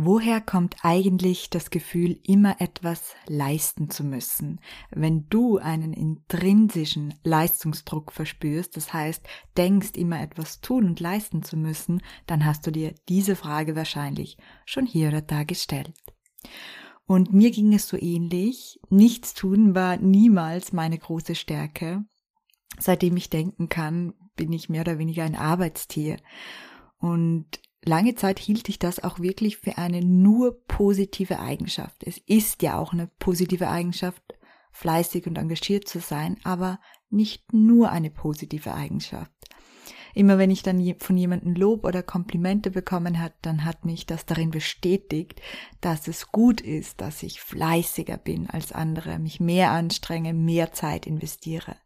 Woher kommt eigentlich das Gefühl, immer etwas leisten zu müssen? Wenn du einen intrinsischen Leistungsdruck verspürst, das heißt, denkst immer etwas tun und leisten zu müssen, dann hast du dir diese Frage wahrscheinlich schon hier oder da gestellt. Und mir ging es so ähnlich. Nichts tun war niemals meine große Stärke. Seitdem ich denken kann, bin ich mehr oder weniger ein Arbeitstier. Und lange Zeit hielt ich das auch wirklich für eine nur positive Eigenschaft. Es ist ja auch eine positive Eigenschaft, fleißig und engagiert zu sein, aber nicht nur eine positive Eigenschaft. Immer wenn ich dann von jemandem Lob oder Komplimente bekommen hat, dann hat mich das darin bestätigt, dass es gut ist, dass ich fleißiger bin als andere, mich mehr anstrenge, mehr Zeit investiere.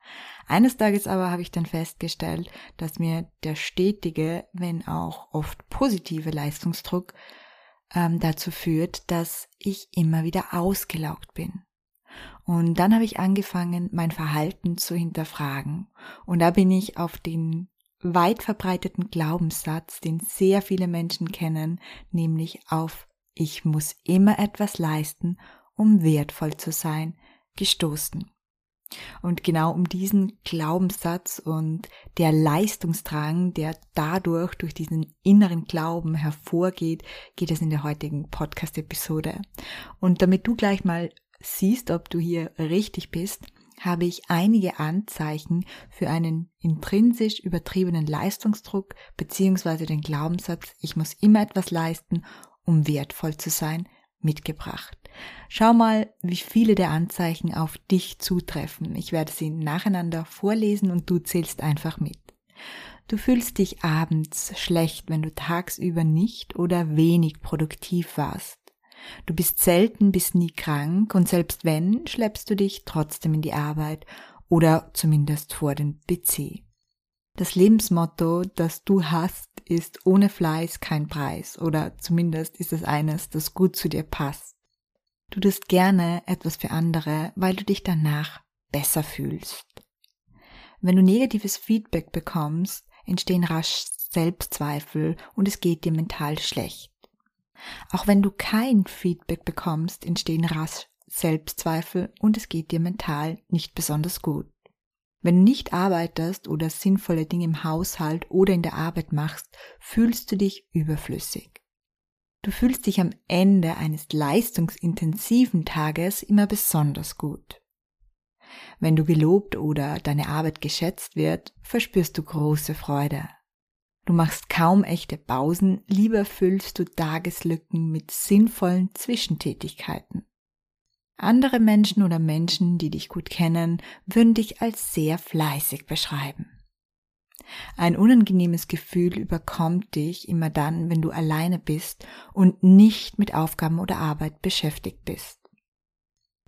Eines Tages aber habe ich dann festgestellt, dass mir der stetige, wenn auch oft positive Leistungsdruck ähm, dazu führt, dass ich immer wieder ausgelaugt bin. Und dann habe ich angefangen, mein Verhalten zu hinterfragen. Und da bin ich auf den weit verbreiteten Glaubenssatz, den sehr viele Menschen kennen, nämlich auf ich muss immer etwas leisten, um wertvoll zu sein, gestoßen. Und genau um diesen Glaubenssatz und der Leistungsdrang, der dadurch durch diesen inneren Glauben hervorgeht, geht es in der heutigen Podcast-Episode. Und damit du gleich mal siehst, ob du hier richtig bist, habe ich einige Anzeichen für einen intrinsisch übertriebenen Leistungsdruck bzw. den Glaubenssatz, ich muss immer etwas leisten, um wertvoll zu sein, mitgebracht. Schau mal, wie viele der Anzeichen auf dich zutreffen. Ich werde sie nacheinander vorlesen und du zählst einfach mit. Du fühlst dich abends schlecht, wenn du tagsüber nicht oder wenig produktiv warst. Du bist selten bis nie krank und selbst wenn, schleppst du dich trotzdem in die Arbeit oder zumindest vor den PC. Das Lebensmotto, das du hast, ist ohne Fleiß kein Preis oder zumindest ist es eines, das gut zu dir passt. Du tust gerne etwas für andere, weil du dich danach besser fühlst. Wenn du negatives Feedback bekommst, entstehen rasch Selbstzweifel und es geht dir mental schlecht. Auch wenn du kein Feedback bekommst, entstehen rasch Selbstzweifel und es geht dir mental nicht besonders gut. Wenn du nicht arbeitest oder sinnvolle Dinge im Haushalt oder in der Arbeit machst, fühlst du dich überflüssig. Du fühlst dich am Ende eines leistungsintensiven Tages immer besonders gut. Wenn du gelobt oder deine Arbeit geschätzt wird, verspürst du große Freude. Du machst kaum echte Pausen, lieber füllst du Tageslücken mit sinnvollen Zwischentätigkeiten. Andere Menschen oder Menschen, die dich gut kennen, würden dich als sehr fleißig beschreiben. Ein unangenehmes Gefühl überkommt dich immer dann, wenn du alleine bist und nicht mit Aufgaben oder Arbeit beschäftigt bist.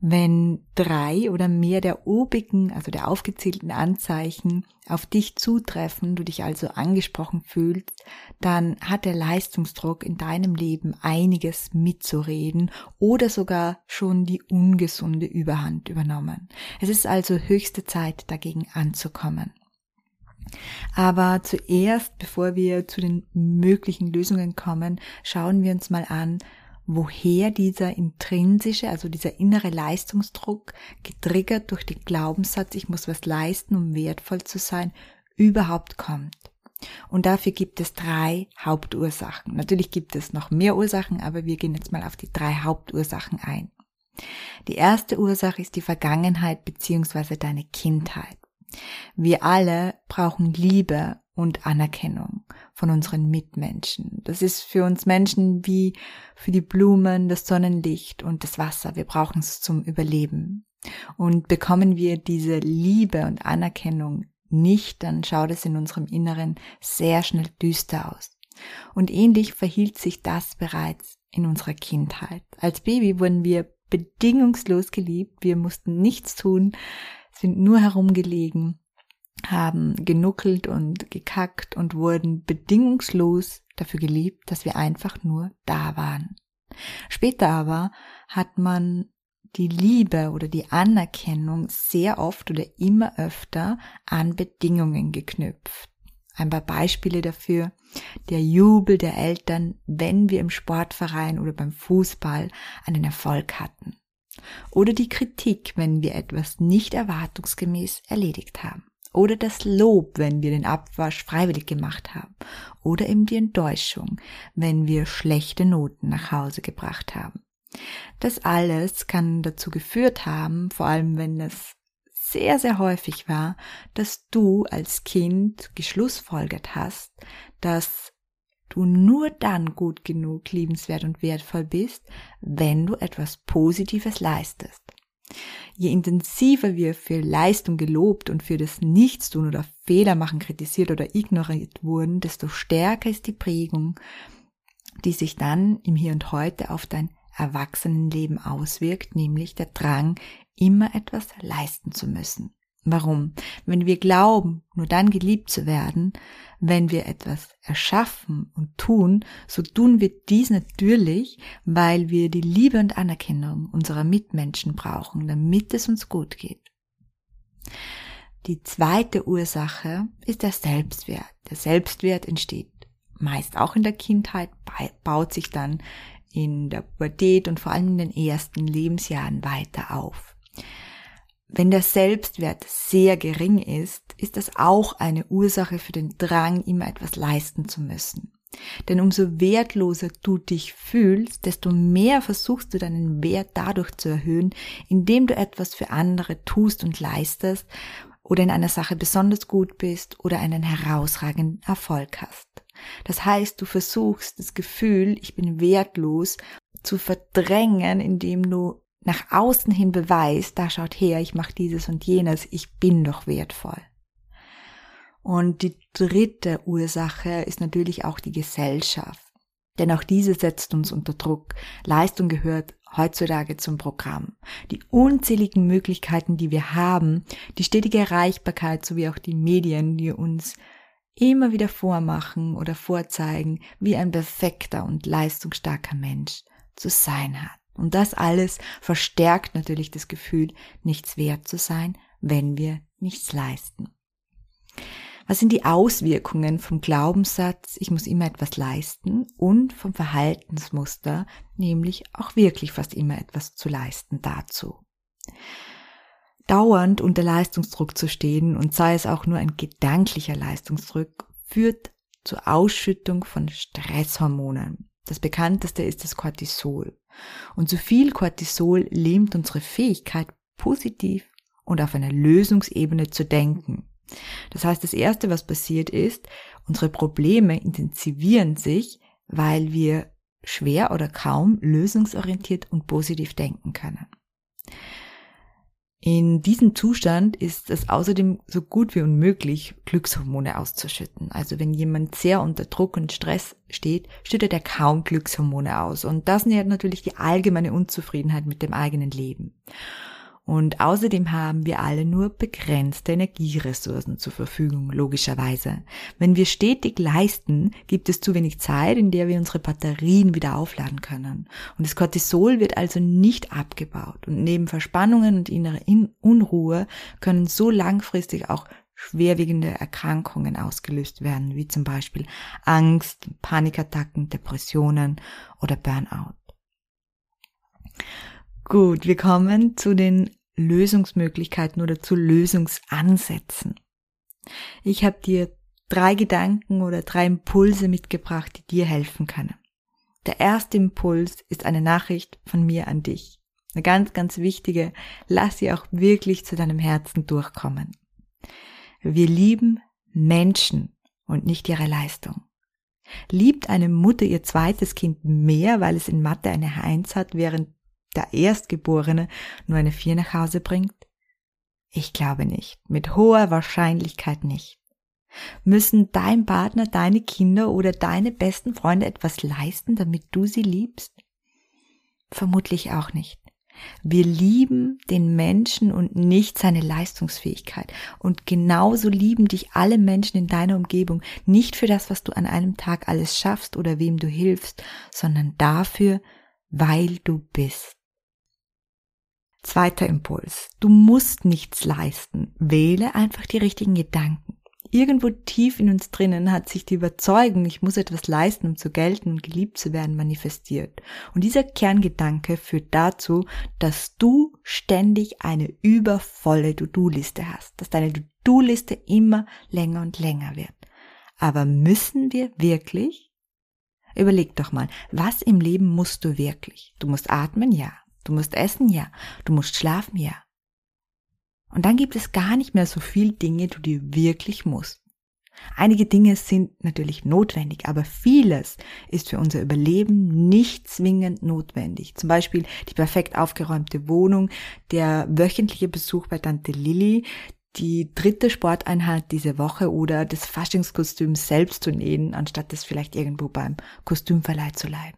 Wenn drei oder mehr der obigen, also der aufgezählten Anzeichen auf dich zutreffen, du dich also angesprochen fühlst, dann hat der Leistungsdruck in deinem Leben einiges mitzureden oder sogar schon die ungesunde Überhand übernommen. Es ist also höchste Zeit, dagegen anzukommen. Aber zuerst, bevor wir zu den möglichen Lösungen kommen, schauen wir uns mal an, woher dieser intrinsische, also dieser innere Leistungsdruck, getriggert durch den Glaubenssatz, ich muss was leisten, um wertvoll zu sein, überhaupt kommt. Und dafür gibt es drei Hauptursachen. Natürlich gibt es noch mehr Ursachen, aber wir gehen jetzt mal auf die drei Hauptursachen ein. Die erste Ursache ist die Vergangenheit beziehungsweise deine Kindheit. Wir alle brauchen Liebe und Anerkennung von unseren Mitmenschen. Das ist für uns Menschen wie für die Blumen, das Sonnenlicht und das Wasser. Wir brauchen es zum Überleben. Und bekommen wir diese Liebe und Anerkennung nicht, dann schaut es in unserem Inneren sehr schnell düster aus. Und ähnlich verhielt sich das bereits in unserer Kindheit. Als Baby wurden wir bedingungslos geliebt. Wir mussten nichts tun, sind nur herumgelegen, haben genuckelt und gekackt und wurden bedingungslos dafür geliebt, dass wir einfach nur da waren. Später aber hat man die Liebe oder die Anerkennung sehr oft oder immer öfter an Bedingungen geknüpft. Ein paar Beispiele dafür. Der Jubel der Eltern, wenn wir im Sportverein oder beim Fußball einen Erfolg hatten. Oder die Kritik, wenn wir etwas nicht erwartungsgemäß erledigt haben. Oder das Lob, wenn wir den Abwasch freiwillig gemacht haben. Oder eben die Enttäuschung, wenn wir schlechte Noten nach Hause gebracht haben. Das alles kann dazu geführt haben, vor allem wenn es sehr, sehr häufig war, dass du als Kind geschlussfolgert hast, dass du nur dann gut genug liebenswert und wertvoll bist, wenn du etwas Positives leistest. Je intensiver wir für Leistung gelobt und für das Nichtstun oder Fehler machen kritisiert oder ignoriert wurden, desto stärker ist die Prägung, die sich dann im Hier und Heute auf dein Erwachsenenleben auswirkt, nämlich der Drang, immer etwas leisten zu müssen. Warum? Wenn wir glauben, nur dann geliebt zu werden, wenn wir etwas erschaffen und tun, so tun wir dies natürlich, weil wir die Liebe und Anerkennung unserer Mitmenschen brauchen, damit es uns gut geht. Die zweite Ursache ist der Selbstwert. Der Selbstwert entsteht meist auch in der Kindheit, baut sich dann in der Pubertät und vor allem in den ersten Lebensjahren weiter auf. Wenn der Selbstwert sehr gering ist, ist das auch eine Ursache für den Drang, immer etwas leisten zu müssen. Denn umso wertloser du dich fühlst, desto mehr versuchst du deinen Wert dadurch zu erhöhen, indem du etwas für andere tust und leistest oder in einer Sache besonders gut bist oder einen herausragenden Erfolg hast. Das heißt, du versuchst das Gefühl, ich bin wertlos, zu verdrängen, indem du nach außen hin beweist, da schaut her, ich mache dieses und jenes, ich bin doch wertvoll. Und die dritte Ursache ist natürlich auch die Gesellschaft. Denn auch diese setzt uns unter Druck. Leistung gehört heutzutage zum Programm. Die unzähligen Möglichkeiten, die wir haben, die stetige Erreichbarkeit sowie auch die Medien, die uns immer wieder vormachen oder vorzeigen, wie ein perfekter und leistungsstarker Mensch zu sein hat. Und das alles verstärkt natürlich das Gefühl, nichts wert zu sein, wenn wir nichts leisten. Was sind die Auswirkungen vom Glaubenssatz, ich muss immer etwas leisten und vom Verhaltensmuster, nämlich auch wirklich fast immer etwas zu leisten dazu? Dauernd unter Leistungsdruck zu stehen und sei es auch nur ein gedanklicher Leistungsdruck, führt zur Ausschüttung von Stresshormonen. Das bekannteste ist das Cortisol. Und zu viel Cortisol lähmt unsere Fähigkeit, positiv und auf einer Lösungsebene zu denken. Das heißt, das Erste, was passiert ist, unsere Probleme intensivieren sich, weil wir schwer oder kaum lösungsorientiert und positiv denken können. In diesem Zustand ist es außerdem so gut wie unmöglich, Glückshormone auszuschütten. Also wenn jemand sehr unter Druck und Stress steht, schüttet er kaum Glückshormone aus. Und das nährt natürlich die allgemeine Unzufriedenheit mit dem eigenen Leben. Und außerdem haben wir alle nur begrenzte Energieressourcen zur Verfügung, logischerweise. Wenn wir stetig leisten, gibt es zu wenig Zeit, in der wir unsere Batterien wieder aufladen können. Und das Cortisol wird also nicht abgebaut. Und neben Verspannungen und innerer Unruhe können so langfristig auch schwerwiegende Erkrankungen ausgelöst werden, wie zum Beispiel Angst, Panikattacken, Depressionen oder Burnout. Gut, wir kommen zu den Lösungsmöglichkeiten oder zu Lösungsansätzen. Ich habe dir drei Gedanken oder drei Impulse mitgebracht, die dir helfen können. Der erste Impuls ist eine Nachricht von mir an dich. Eine ganz, ganz wichtige. Lass sie auch wirklich zu deinem Herzen durchkommen. Wir lieben Menschen und nicht ihre Leistung. Liebt eine Mutter ihr zweites Kind mehr, weil es in Mathe eine Eins hat, während der Erstgeborene nur eine Vier nach Hause bringt? Ich glaube nicht. Mit hoher Wahrscheinlichkeit nicht. Müssen dein Partner, deine Kinder oder deine besten Freunde etwas leisten, damit du sie liebst? Vermutlich auch nicht. Wir lieben den Menschen und nicht seine Leistungsfähigkeit. Und genauso lieben dich alle Menschen in deiner Umgebung, nicht für das, was du an einem Tag alles schaffst oder wem du hilfst, sondern dafür, weil du bist. Zweiter Impuls. Du musst nichts leisten. Wähle einfach die richtigen Gedanken. Irgendwo tief in uns drinnen hat sich die Überzeugung, ich muss etwas leisten, um zu gelten und geliebt zu werden, manifestiert. Und dieser Kerngedanke führt dazu, dass du ständig eine übervolle To-Do-Liste hast, dass deine To-Do-Liste immer länger und länger wird. Aber müssen wir wirklich? Überleg doch mal, was im Leben musst du wirklich? Du musst atmen, ja. Du musst essen, ja. Du musst schlafen, ja. Und dann gibt es gar nicht mehr so viel Dinge, die du wirklich musst. Einige Dinge sind natürlich notwendig, aber vieles ist für unser Überleben nicht zwingend notwendig. Zum Beispiel die perfekt aufgeräumte Wohnung, der wöchentliche Besuch bei Tante Lilly, die dritte Sporteinheit diese Woche oder das Faschingskostüm selbst zu nähen, anstatt es vielleicht irgendwo beim Kostümverleih zu leihen.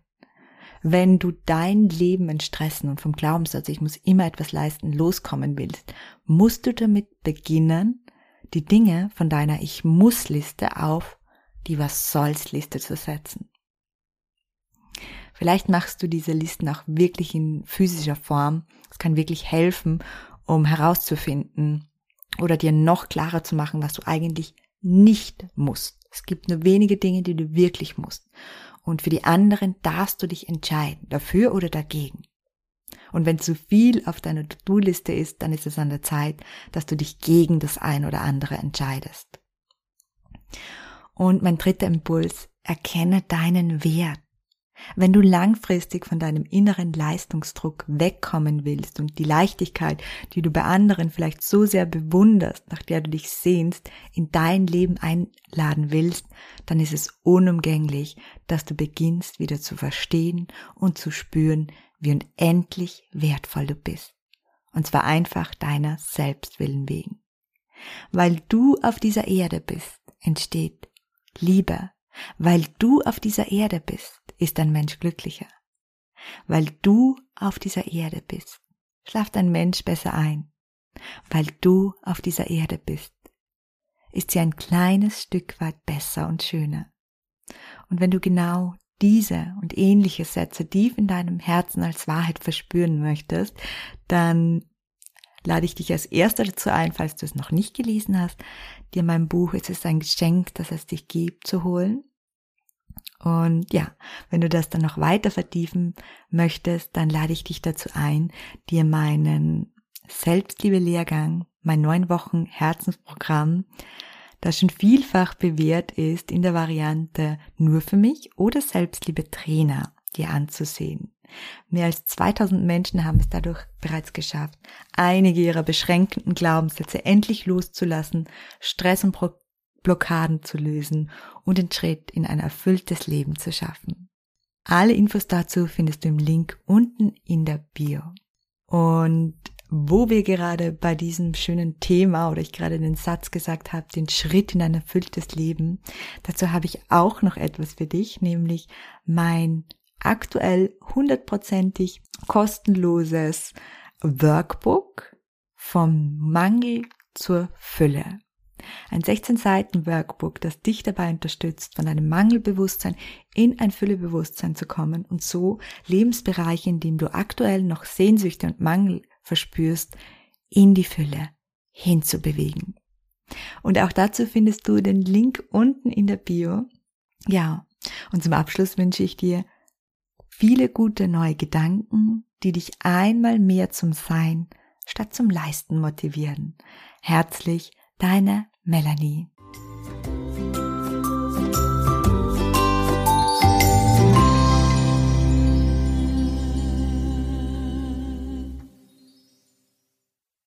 Wenn du dein Leben in Stressen und vom Glaubenssatz, ich muss immer etwas leisten, loskommen willst, musst du damit beginnen, die Dinge von deiner Ich muss Liste auf die Was soll's Liste zu setzen. Vielleicht machst du diese Listen auch wirklich in physischer Form. Es kann wirklich helfen, um herauszufinden oder dir noch klarer zu machen, was du eigentlich nicht musst. Es gibt nur wenige Dinge, die du wirklich musst. Und für die anderen darfst du dich entscheiden, dafür oder dagegen. Und wenn zu viel auf deiner To-Do-Liste ist, dann ist es an der Zeit, dass du dich gegen das ein oder andere entscheidest. Und mein dritter Impuls, erkenne deinen Wert. Wenn du langfristig von deinem inneren Leistungsdruck wegkommen willst und die Leichtigkeit, die du bei anderen vielleicht so sehr bewunderst, nach der du dich sehnst, in dein Leben einladen willst, dann ist es unumgänglich, dass du beginnst wieder zu verstehen und zu spüren, wie unendlich wertvoll du bist. Und zwar einfach deiner Selbstwillen wegen. Weil du auf dieser Erde bist, entsteht Liebe. Weil du auf dieser Erde bist, ist ein Mensch glücklicher. Weil du auf dieser Erde bist, schlaft ein Mensch besser ein. Weil du auf dieser Erde bist, ist sie ein kleines Stück weit besser und schöner. Und wenn du genau diese und ähnliche Sätze tief in deinem Herzen als Wahrheit verspüren möchtest, dann lade ich dich als erster dazu ein, falls du es noch nicht gelesen hast, dir mein Buch Es ist ein Geschenk, das es dich gibt, zu holen. Und ja, wenn du das dann noch weiter vertiefen möchtest, dann lade ich dich dazu ein, dir meinen Selbstliebe-Lehrgang, mein neun Wochen Herzensprogramm, das schon vielfach bewährt ist, in der Variante nur für mich oder Selbstliebe Trainer dir anzusehen. Mehr als 2000 Menschen haben es dadurch bereits geschafft, einige ihrer beschränkenden Glaubenssätze endlich loszulassen, Stress und Blockaden zu lösen und den Schritt in ein erfülltes Leben zu schaffen. Alle Infos dazu findest du im Link unten in der Bio. Und wo wir gerade bei diesem schönen Thema oder ich gerade den Satz gesagt habe, den Schritt in ein erfülltes Leben, dazu habe ich auch noch etwas für dich, nämlich mein aktuell hundertprozentig kostenloses Workbook vom Mangel zur Fülle. Ein 16 Seiten Workbook, das dich dabei unterstützt, von einem Mangelbewusstsein in ein Füllebewusstsein zu kommen und so Lebensbereiche, in denen du aktuell noch Sehnsüchte und Mangel verspürst, in die Fülle hinzubewegen. Und auch dazu findest du den Link unten in der Bio. Ja, und zum Abschluss wünsche ich dir viele gute neue Gedanken, die dich einmal mehr zum Sein statt zum Leisten motivieren. Herzlich, deine Melanie.